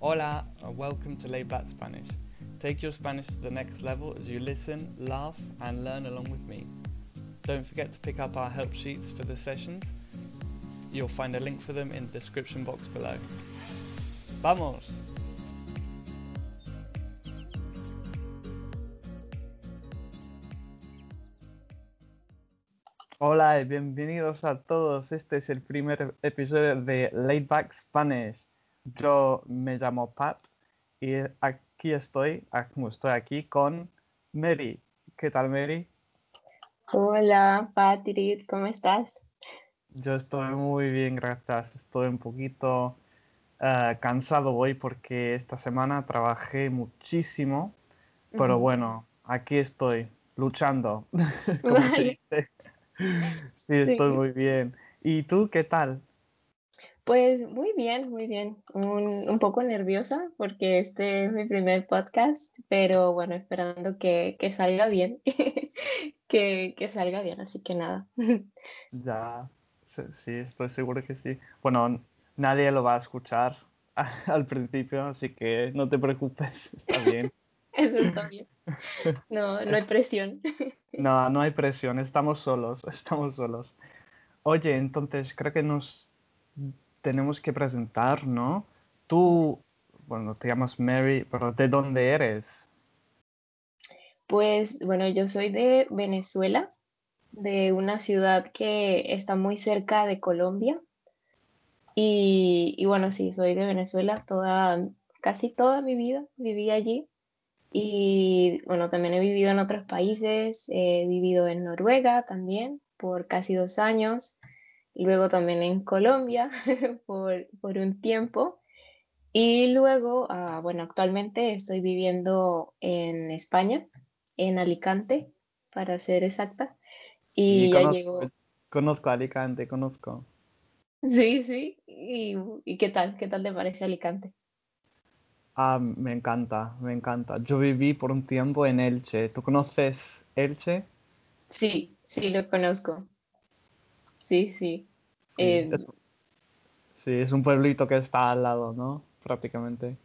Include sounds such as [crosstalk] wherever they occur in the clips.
Hola, and welcome to Laid Back Spanish. Take your Spanish to the next level as you listen, laugh, and learn along with me. Don't forget to pick up our help sheets for the sessions. You'll find a link for them in the description box below. ¡Vamos! Hola y bienvenidos a todos. Este es el primer episodio de Laid Back Spanish. Yo me llamo Pat y aquí estoy, estoy aquí con Mary. ¿Qué tal, Mary? Hola, Patrick, ¿cómo estás? Yo estoy muy bien, gracias. Estoy un poquito eh, cansado hoy porque esta semana trabajé muchísimo, pero bueno, aquí estoy luchando, [laughs] como se dice. Sí, estoy muy bien. ¿Y tú qué tal? Pues muy bien, muy bien. Un, poco nerviosa porque este es mi primer podcast, pero bueno, esperando que, salga bien, [laughs] que, que, salga bien, así que nada. [laughs] Ya, sí, estoy seguro que sí. Bueno, nadie lo va a escuchar [laughs] al principio, así que no te preocupes, está bien. Eso está bien. No, no hay presión. No, no hay presión, estamos solos, estamos solos. Oye, entonces creo que nos tenemos que presentar, ¿no? Tú, bueno, te llamas Mary, pero ¿de dónde eres? Pues bueno, yo soy de Venezuela, de una ciudad que está muy cerca de Colombia. Y, y bueno, sí, soy de Venezuela, toda, casi toda mi vida viví allí. Y bueno, también he vivido en otros países, he vivido en Noruega también por casi dos años, luego también en Colombia [laughs] por, un tiempo. Y luego, ah, bueno, actualmente estoy viviendo en España, en Alicante, para ser exacta. Y, ya conozco, Conozco Alicante, conozco. Sí, sí. ¿Y, ¿Y qué tal? ¿Qué tal te parece Alicante? Ah, me encanta, me encanta. Yo viví por un tiempo en Elche. ¿Tú conoces Elche? Sí, sí, lo conozco. Sí, sí. Sí, es, un pueblito que está al lado, ¿no? Prácticamente.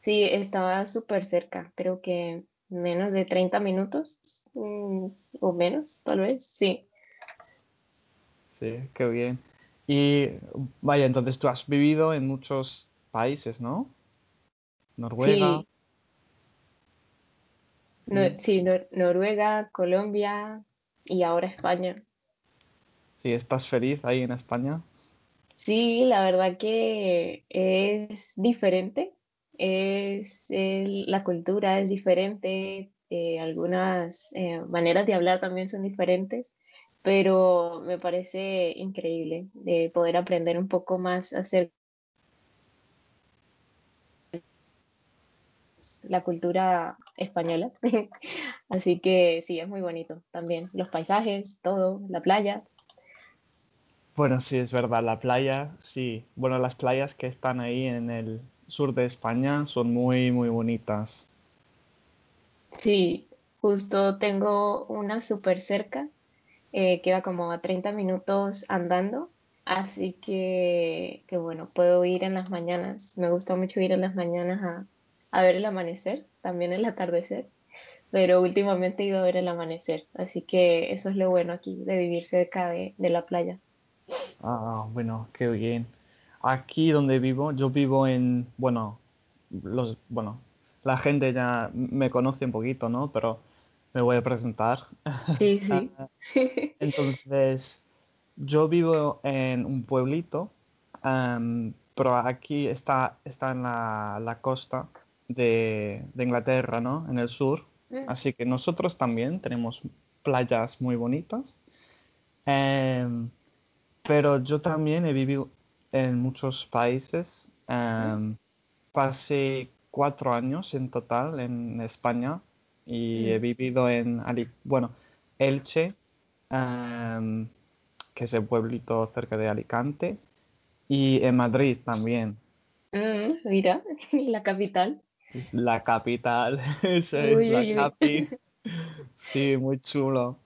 Sí, estaba súper cerca, creo que menos de 30 minutos mm, o menos, tal vez, sí. Sí, qué bien. Y vaya, entonces tú has vivido en muchos países, ¿no? Noruega. Sí, Noruega, Colombia y ahora España. Sí, ¿estás feliz ahí en España? Sí, la verdad que es diferente. Es la cultura es diferente, eh, algunas eh, maneras de hablar también son diferentes, pero me parece increíble de poder aprender un poco más acerca la cultura española. [laughs] Así que sí, es muy bonito también. Los paisajes, todo, la playa. Bueno, sí, es verdad, la playa, sí. Bueno, las playas que están ahí en el sur de España son muy, muy bonitas. Sí, justo tengo una súper cerca, eh, queda como a 30 minutos andando, así que, que bueno, puedo ir en las mañanas. Me gusta mucho ir en las mañanas a, a ver el amanecer, también el atardecer, pero últimamente he ido a ver el amanecer, así que eso es lo bueno aquí de vivir cerca de, la playa. Ah, bueno, qué bien. Aquí donde vivo, yo vivo en, bueno, los, bueno, la gente ya me conoce un poquito, ¿no? Pero me voy a presentar. Sí, sí. [laughs] Entonces, yo vivo en un pueblito, pero aquí está, está en la, la costa de, Inglaterra, ¿no? En el sur. Mm. Así que nosotros también tenemos playas muy bonitas. Em, pero yo también he vivido en muchos países. Em, pasé cuatro años en total en España y he vivido en, bueno, Elche, em, que es el pueblito cerca de Alicante, y en Madrid también. Mm, mira, [laughs] la capital. La capital, [laughs] es la capi. [laughs] Sí, muy chulo.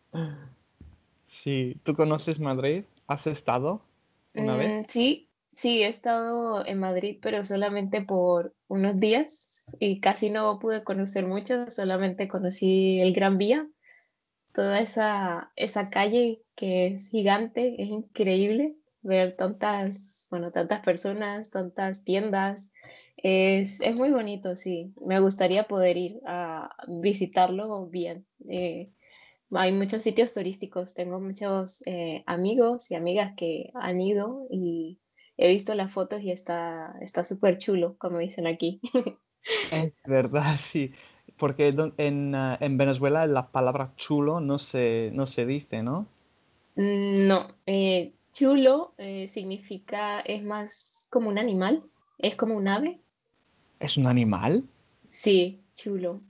Sí, ¿tú conoces Madrid? ¿Has estado una vez? Mm, sí, Sí, he estado en Madrid, pero solamente por unos días y casi no pude conocer mucho, solamente conocí el Gran Vía, toda esa, esa calle que es gigante, es increíble ver tantas, bueno, tantas personas, tantas tiendas. Es, es muy bonito, sí. Me gustaría poder ir a visitarlo bien. Eh, hay muchos sitios turísticos, tengo muchos eh, amigos y amigas que han ido y he visto las fotos y está está súper chulo, como dicen aquí. [laughs] Es verdad, [laughs] sí. Porque en, ah, en Venezuela la palabra chulo no se, no se dice, ¿no? Mm, No, eh, chulo eh, significa, es más como un animal, es como un ave. ¿Es un animal? Sí, chulo.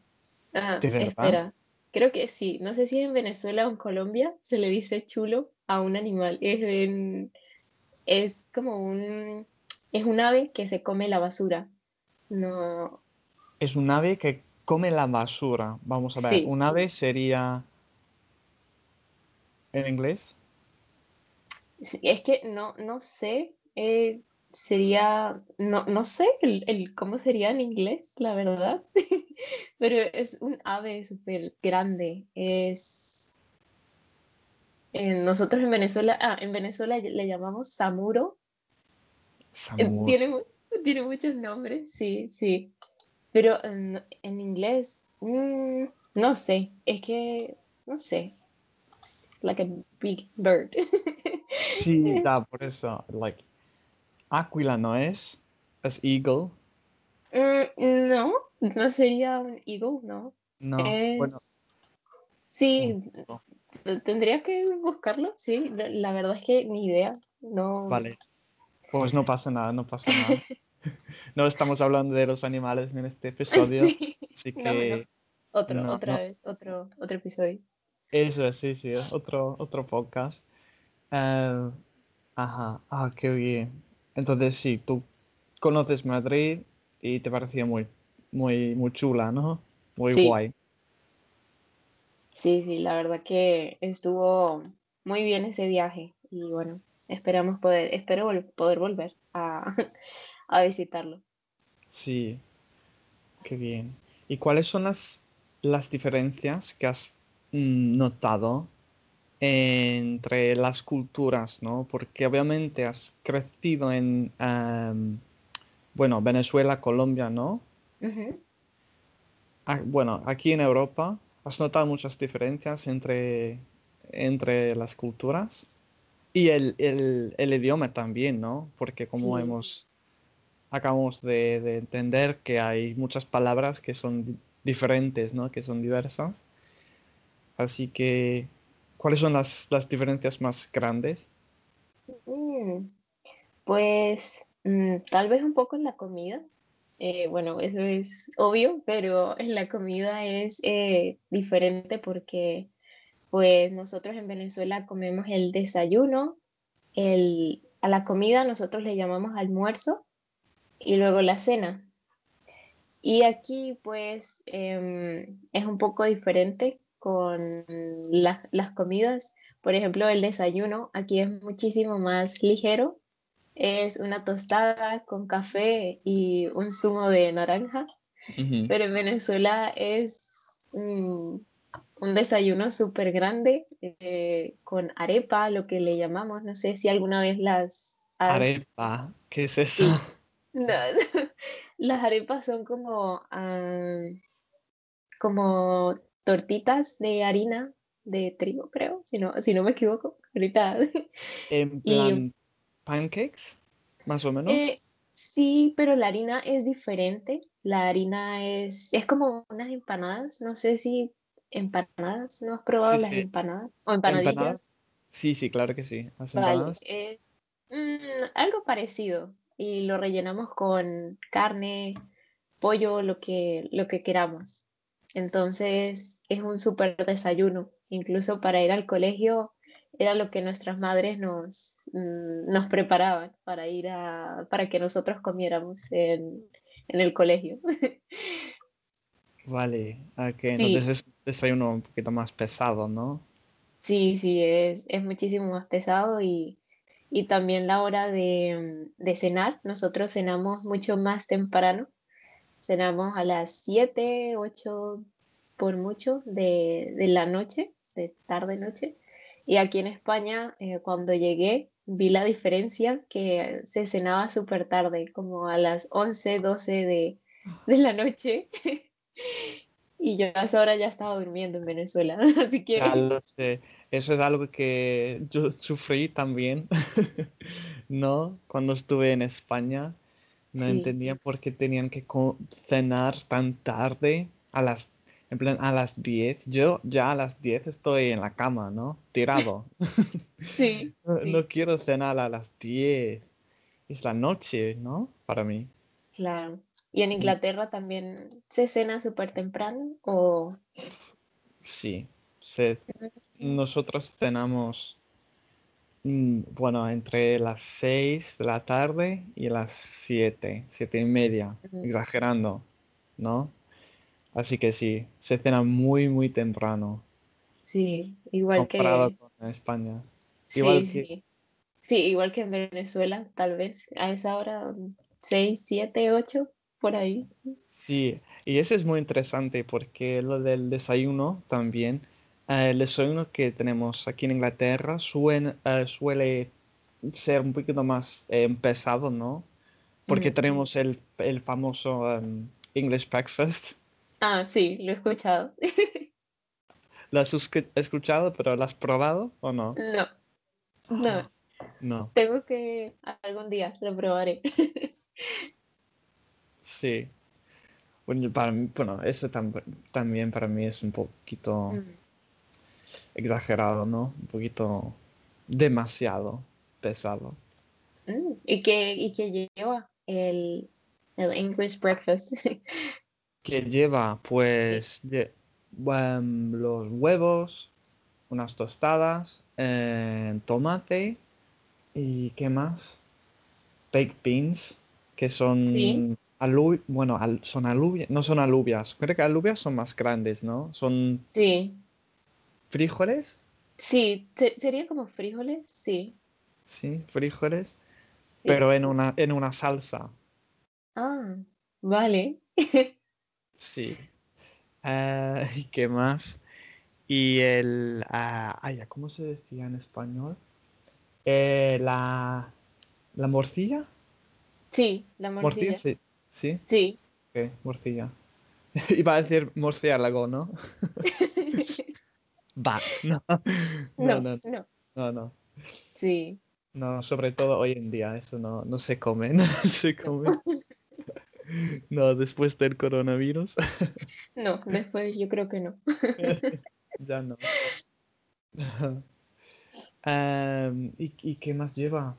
Ah, ¿De verdad? espera, creo que sí. No sé si en Venezuela o en Colombia se le dice chulo a un animal. Es, en- es como un, es un ave que se come la basura. No, Es un ave que come la basura. Vamos a ver, sí. un ave sería en inglés. Sí, Es que no, no sé, eh, sería, no, no sé el, el cómo sería en inglés, la verdad, [laughs] pero es un ave súper grande. Es, eh, nosotros en Venezuela, ah, en Venezuela le llamamos samuro. Eh, tiene, tiene muchos nombres, sí, sí, pero en, en inglés, mm, no sé, es que, no sé, like a big bird. [laughs] Sí, da, por eso. Like, águila no es. Es eagle. Mm, no, no sería un eagle, no. No. Es... Sí, tendría que buscarlo, sí. La la verdad es que ni idea. No. Vale. Pues no pasa nada, no pasa nada. [laughs] No estamos hablando de los animales en este episodio, Sí. así No, no. que Otro, otra vez, otro, otro episodio. Eso es, sí, sí, otro, otro podcast. Eh, ajá, ah, qué bien. Entonces sí, tú conoces Madrid y te pareció muy, muy, muy chula, ¿no? Muy Sí, guay. sí, sí, la verdad que estuvo muy bien ese viaje. Y bueno, esperamos poder, espero vol- poder volver a, [laughs] a visitarlo. Sí, qué bien. ¿Y cuáles son las, las diferencias que has mm, notado entre las culturas, ¿no? Porque obviamente has crecido en, em, bueno, Venezuela, Colombia, ¿no? Ah, bueno, aquí en Europa, ¿has notado muchas diferencias entre, entre las culturas? Y el, el, el idioma también, ¿no? Porque como Sí. hemos, acabamos de, de entender que hay muchas palabras que son di- diferentes, ¿no? Que son diversas. Así que, ¿cuáles son las, las diferencias más grandes? Mm. Pues mm, tal vez un poco en la comida. Eh, bueno, eso es obvio, pero en la comida es eh, diferente porque pues nosotros en Venezuela comemos el desayuno, el, a la comida nosotros le llamamos almuerzo y luego la cena. Y aquí pues em, es un poco diferente con las, las comidas. Por ejemplo, el desayuno aquí es muchísimo más ligero es una tostada con café y un zumo de naranja, pero en Venezuela es un, un desayuno súper grande eh, con arepa, lo que le llamamos. No sé si alguna vez las has... Arepa, ¿qué es eso? Sí, [laughs] no, [laughs] las arepas son como, ah, como tortitas de harina de trigo, creo, si no, si no me equivoco. Ahorita. [laughs] En Y plan, pancakes, más o menos. Eh, sí, pero la harina es diferente. La harina es, es como unas empanadas. No sé si empanadas, ¿no has probado Sí, las sí. empanadas? O Empanadas. empanadillas. Sí, sí, claro que sí. Las Vale, empanadas. es mm, algo parecido. Y lo rellenamos con carne, pollo, lo que, lo que queramos. Entonces es un súper desayuno. Incluso para ir al colegio era lo que nuestras madres nos, mm, nos preparaban para ir a, para que nosotros comiéramos en, en el colegio. [laughs] Vale, ok, entonces Sí, es un desayuno un poquito más pesado, ¿no? sí, sí, es, es muchísimo más pesado y, y también la hora de, de cenar. Nosotros cenamos mucho más temprano. Cenamos a las 7, 8 por mucho de, de la noche, de tarde-noche. Y aquí en España, eh, cuando llegué, vi la diferencia que se cenaba súper tarde, como a las 11, 12 de, de la noche. [laughs] y yo a esa hora ya estaba durmiendo en Venezuela, [laughs] así que... Ya lo sé. Eso es algo que yo sufrí también, [laughs] ¿no? Cuando estuve en España, no Sí, entendía por qué tenían que cenar tan tarde, a las, en plan, a las 10. Yo ya a las 10 estoy en la cama, ¿no? Tirado. [laughs] sí, [laughs] No, sí, no quiero cenar a las 10. Es la noche, ¿no? Para mí. claro. ¿Y en Inglaterra también se cena súper temprano o...? Sí. Se- nosotros cenamos, mm, bueno, entre las 6 de la tarde y las 7, 7 y media, exagerando, ¿no? Así que sí, se cena muy, muy temprano, Sí, igual comparado que... con España. Igual Sí, que, sí. Sí, igual que en Venezuela, tal vez a esa hora, 6, 7, 8, por ahí. sí, y eso es muy interesante porque lo del desayuno también, eh, el desayuno que tenemos aquí en Inglaterra suen- eh, suele ser un poquito más eh, pesado, ¿no? Porque tenemos el, el famoso em, English breakfast. Ah, sí, lo he escuchado. [laughs] ¿Lo has escu- escuchado, pero lo has probado o no? No, no, No, tengo que algún día lo probaré. [laughs] sí. Bueno, para mí- bueno, eso tam- también para mí es un poquito Mm. Exagerado, ¿no? Un poquito demasiado pesado. Mm, ¿Y qué, y qué lleva el, el English breakfast? [laughs] Que lleva, Sí. pues, lle- em, los huevos, unas tostadas, eh, tomate y ¿qué más? baked beans, que Sí, son alu- bueno, al- son alubias, no son alubias, creo que alubias son más grandes, ¿no? Son sí, frijoles, sí, se- sería como frijoles, sí, sí, frijoles, sí. pero en una, en una salsa, Ah, vale. [laughs] sí. Eh, ¿y qué más? Y el, ah, ay, ¿cómo se decía en español? Eh, la, la morcilla, Sí, la morcilla, morcilla. sí, sí, Sí. morcilla. [laughs] Iba a decir murciélago, ¿no? [laughs] Bat, [laughs] no, no, No, no, no, sí, No, sobre todo hoy en día, eso no, no se come, [laughs] no se come. [laughs] no. Después del coronavirus, No, después yo creo que no. ya no. ¿y, y qué más lleva?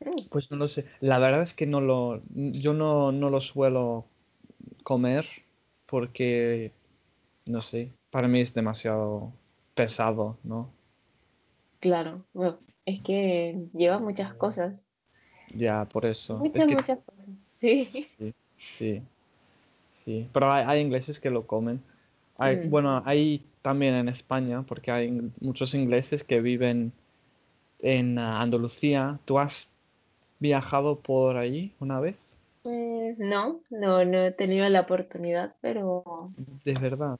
Mm, Pues no lo sé. La verdad es que no lo, yo no, no lo suelo comer porque, no sé, para mí es demasiado pesado, ¿no? Claro, bueno, es que lleva muchas cosas, Ya, por eso. Es muchas, que muchas cosas. Sí. sí, sí, sí. Pero hay, hay ingleses que lo comen. Hay, Mm. bueno, hay también en España, porque hay in- muchos ingleses que viven en ah, Andalucía. ¿Tú has viajado por allí una vez? Mm, no, no, no he tenido la oportunidad, pero De verdad.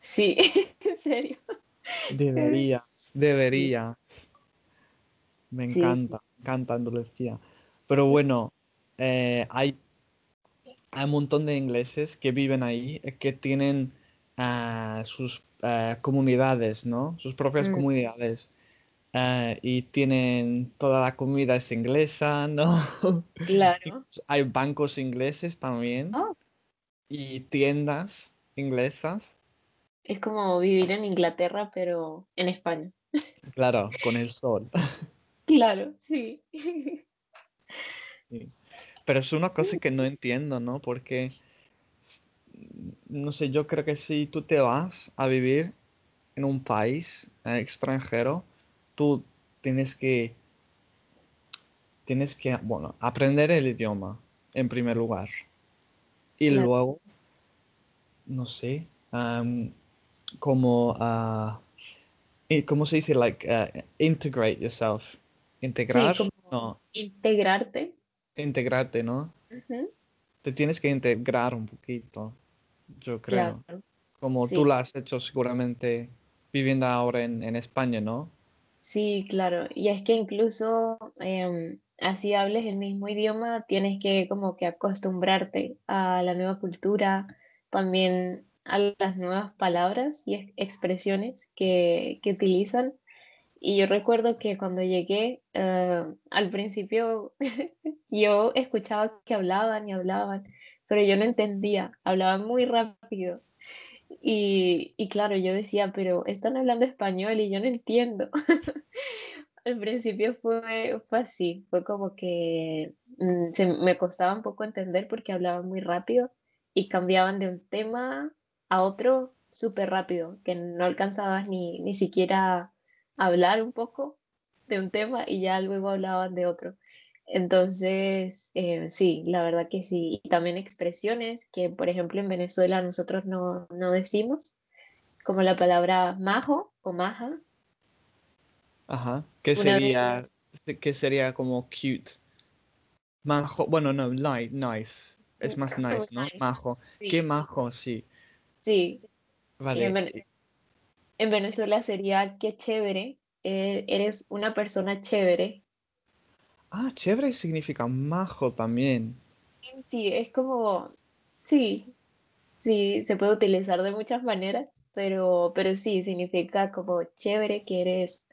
sí, [laughs] en serio. Deberías, [laughs] Sí, deberías. Me sí, encanta, me encanta Andalucía. Pero bueno, eh, hay, hay un montón de ingleses que viven ahí, eh, que tienen ah, sus eh, comunidades, ¿no? Sus propias Mm, comunidades. eh, y tienen toda la comida es inglesa, ¿no? [laughs] claro. Incluso Hay bancos ingleses también Ah, y tiendas inglesas, es como vivir en Inglaterra, pero en España. claro, con el [laughs] sol. Claro, sí. Sí. Pero es una cosa que no [laughs] entiendo, ¿no? Porque, no sé, yo creo que si tú te vas a vivir en un país eh, extranjero, tú tienes que, tienes que, bueno, aprender el idioma en primer lugar. Y Claro. luego, no sé, como, ah, ¿cómo se dice? Like, uh, integrate yourself Integrar, como no, integrarte. integrarte, ¿no? Te tienes que integrar un poquito, yo creo. Claro, Como tú lo has hecho seguramente viviendo ahora en, en España, ¿no? Sí, claro. Y es que incluso em, así hables el mismo idioma, tienes que como que acostumbrarte a la nueva cultura, también a las nuevas palabras y ex- expresiones que, que utilizan. Y yo recuerdo que cuando llegué, eh, al principio [laughs] yo escuchaba que hablaban y hablaban, pero yo no entendía, hablaban muy rápido. Y, y claro, yo decía, pero están hablando español y yo no entiendo. [laughs] Al principio fue, fue así, fue como que mm, se me costaba un poco entender porque hablaban muy rápido y cambiaban de un tema a otro súper rápido, que no alcanzabas ni, ni siquiera a hablar un poco de un tema y ya luego hablaban de otro. Entonces, eh, sí, la verdad que sí. Y también expresiones que, por ejemplo, en Venezuela nosotros no, no decimos, como la palabra majo o maja. Ajá. ¿Qué Una vez, sería, se- qué sería como cute? Majo, bueno, no, li- nice. Es más nice, ¿no? nice, Majo. Qué sí, majo, sí. Sí. En, Vale. Vene- en Venezuela sería qué chévere, eh, eres una persona chévere. Ah, chévere significa majo también. Sí, es como, sí, sí, se puede utilizar de muchas maneras, pero, pero sí, significa como chévere, que eres,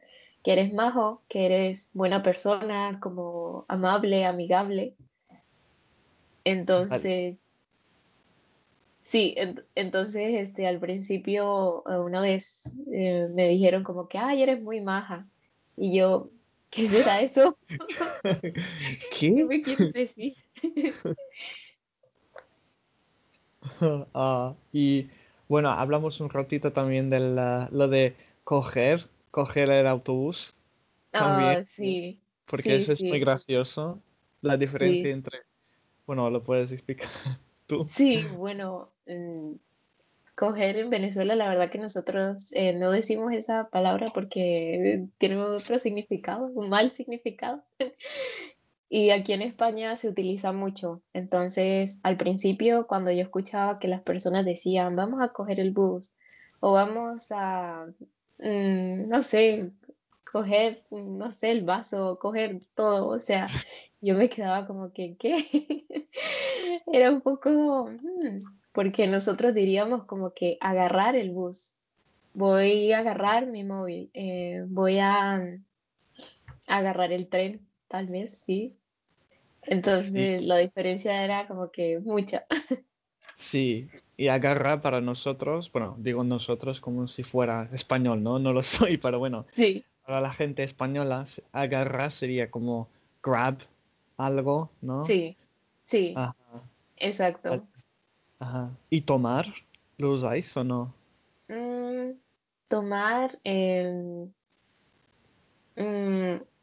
que eres majo, que eres buena persona, como amable, amigable. Entonces, sí, en- entonces, este, al principio, eh, una vez eh, me dijeron como que, ay, eres muy maja. Y yo, ¿qué será eso? [laughs] ¿Qué [laughs] ¿Qué? me quieres [laughs] decir? Ah, y bueno, hablamos un ratito también de la- lo de coger, coger el autobús también, Ah, sí, porque sí, eso es muy gracioso. La diferencia sí, entre, bueno, lo puedes explicar tú. sí, bueno, mm, coger en Venezuela, la verdad que nosotros eh, no decimos esa palabra porque tiene otro significado, un mal significado. [laughs] Y aquí en España se utiliza mucho. Entonces, al principio, cuando yo escuchaba que las personas decían, vamos a coger el bus o vamos a, mm, no sé, coger, no sé, el vaso, coger todo, o sea, yo me quedaba como que, ¿qué? [laughs] Era un poco, mm, porque nosotros diríamos como que agarrar el bus. Voy a agarrar mi móvil, eh, voy a mm, agarrar el tren, tal vez, sí. Sí, Entonces la diferencia era como que mucha. [laughs] sí. Y agarrar para nosotros, bueno, digo nosotros como si fuera español, ¿no? No lo [laughs] soy, pero bueno, Sí, para la gente española, agarrar sería como grab algo, ¿no? sí, sí, Ajá. exacto. Ajá. ¿Y tomar? ¿Lo usáis o no? Mm, tomar, mm,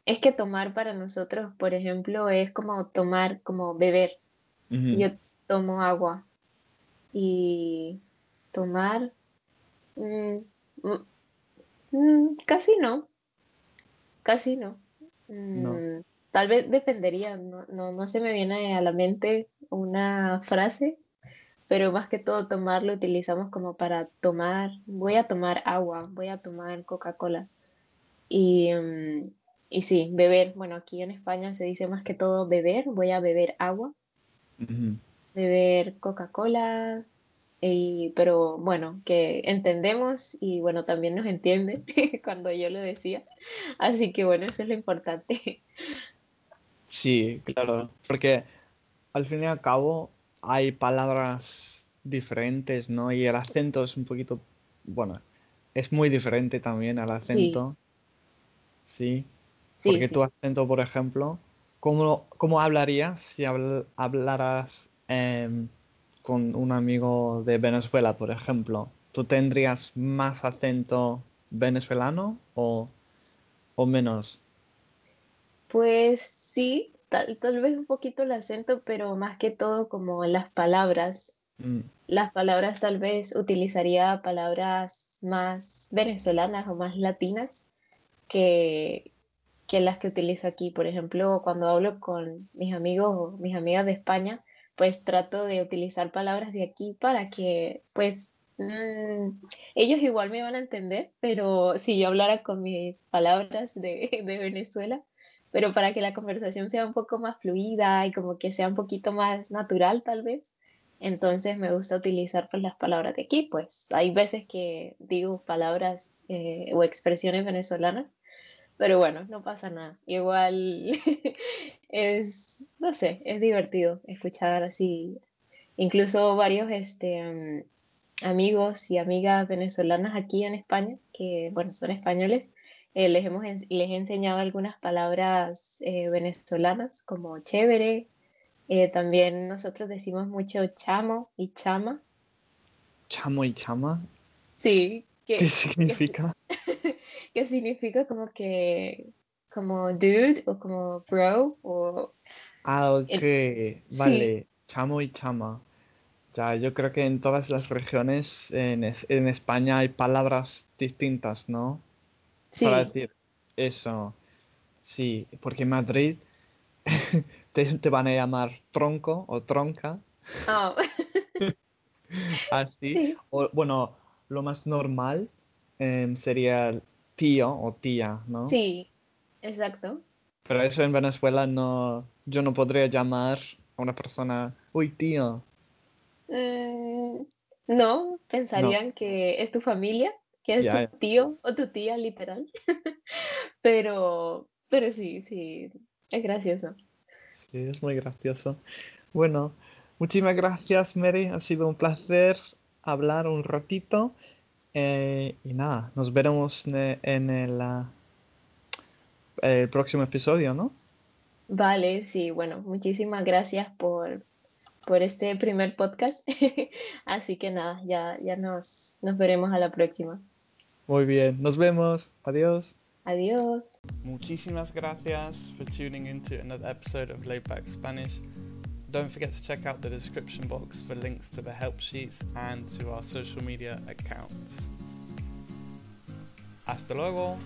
es que tomar para nosotros, por ejemplo, es como tomar, como beber. Yo tomo agua y tomar, mm, casi no, casi no. No. Mm, tal vez dependería, no, no, no se me viene a la mente una frase pero más que todo tomar lo utilizamos como para tomar, voy a tomar agua, voy a tomar Coca-Cola. Y, mm, y sí, beber, bueno, aquí en España se dice más que todo beber, voy a beber agua, beber Coca-Cola, pero bueno, que entendemos y bueno, también nos entiende [laughs] cuando yo lo decía. Así que bueno, eso es lo importante. Sí, claro. Porque al fin y al cabo hay palabras diferentes, ¿no? Y el acento es un poquito, bueno, es muy diferente también al acento, sí. sí, Porque tu acento, por ejemplo, ¿cómo, cómo hablarías si habl- hablaras em, con un amigo de Venezuela, por ejemplo? ¿Tú tendrías más acento venezolano o, o menos? Pues sí, tal, tal vez un poquito el acento, pero más que todo como las palabras. Mm, Las palabras tal vez utilizaría palabras más venezolanas o más latinas que, que las que utilizo aquí. Por ejemplo, cuando hablo con mis amigos o mis amigas de España, pues trato de utilizar palabras de aquí para que, pues, mm, ellos igual me van a entender, pero si yo hablara con mis palabras de, [laughs] de Venezuela, pero para que la conversación sea un poco más fluida y como que sea un poquito más natural tal vez, entonces me gusta utilizar pues las palabras de aquí, pues hay veces que digo palabras eh, o expresiones venezolanas, pero bueno, no pasa nada. Igual [laughs] es, no sé, es divertido escuchar así, incluso varios este, mm, amigos y amigas venezolanas aquí en España, que bueno, son españoles, eh, les, hemos, les he enseñado algunas palabras eh, venezolanas como chévere, eh, también nosotros decimos mucho chamo y chama. Chamo y chama. Sí. ¿Qué significa? [laughs] Que, significa como que, como dude o como bro o... Ah, ok. vale. Chamo y chama. Ya, yo creo que en todas las regiones en, en España hay palabras distintas, ¿no? Sí. Para decir eso. Sí, porque en Madrid [laughs] te, van a llamar tronco o tronca. Oh. [laughs] Así. O, bueno, lo más normal em, sería tío o tía, ¿no? Sí, exacto. Pero eso en Venezuela no, yo no podría llamar a una persona, uy, tío. Mm, no, pensarían que es tu familia, que es tu tío o tu tía, literal. [laughs] pero, pero sí, sí, es gracioso es muy gracioso. Bueno, muchísimas gracias, Mary. Ha sido un placer hablar un ratito. Eh, y nada, nos veremos en el, ah, el próximo episodio, ¿no? Vale, sí, bueno, muchísimas gracias por, por este primer podcast. [laughs] Así que nada, ya, ya nos, nos veremos a la próxima. Muy bien, nos vemos. Adiós. Adiós. Muchísimas gracias for tuning in to another episode of Laidback Spanish. Don't forget to check out the description box for links to the help sheets and to our social media accounts. Hasta luego.